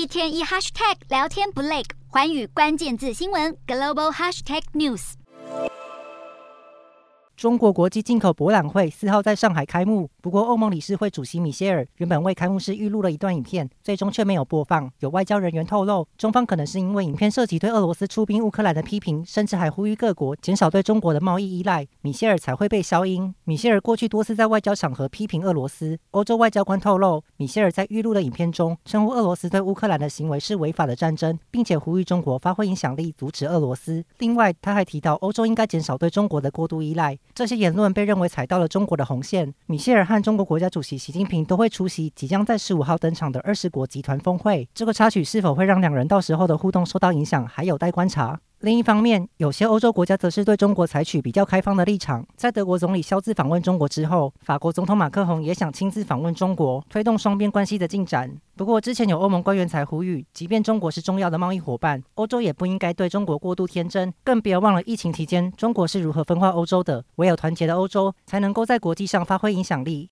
一天一 hashtag 聊天不累，环宇关键字新闻 global hashtag news。中国国际进口博览会四号在上海开幕，不过欧盟理事会主席米歇尔原本为开幕式预录了一段影片，最终却没有播放。有外交人员透露，中方可能是因为影片涉及对俄罗斯出兵乌克兰的批评，甚至还呼吁各国减少对中国的贸易依赖，米歇尔才会被消音。米歇尔过去多次在外交场合批评俄罗斯。欧洲外交官透露，米歇尔在预录的影片中称呼俄罗斯对乌克兰的行为是违法的战争，并且呼吁中国发挥影响力阻止俄罗斯。另外，他还提到欧洲应该减少对中国的过度依赖。这些言论被认为踩到了中国的红线。米歇尔和中国国家主席习近平都会出席即将在十五号登场的二十国集团峰会。这个插曲是否会让两人到时候的互动受到影响，还有待观察。另一方面，有些欧洲国家则是对中国采取比较开放的立场。在德国总理肖兹访问中国之后，法国总统马克宏也想亲自访问中国，推动双边关系的进展。不过，之前有欧盟官员才呼吁，即便中国是重要的贸易伙伴，欧洲也不应该对中国过度天真。更别忘了疫情期间中国是如何分化欧洲的。唯有团结的欧洲，才能够在国际上发挥影响力。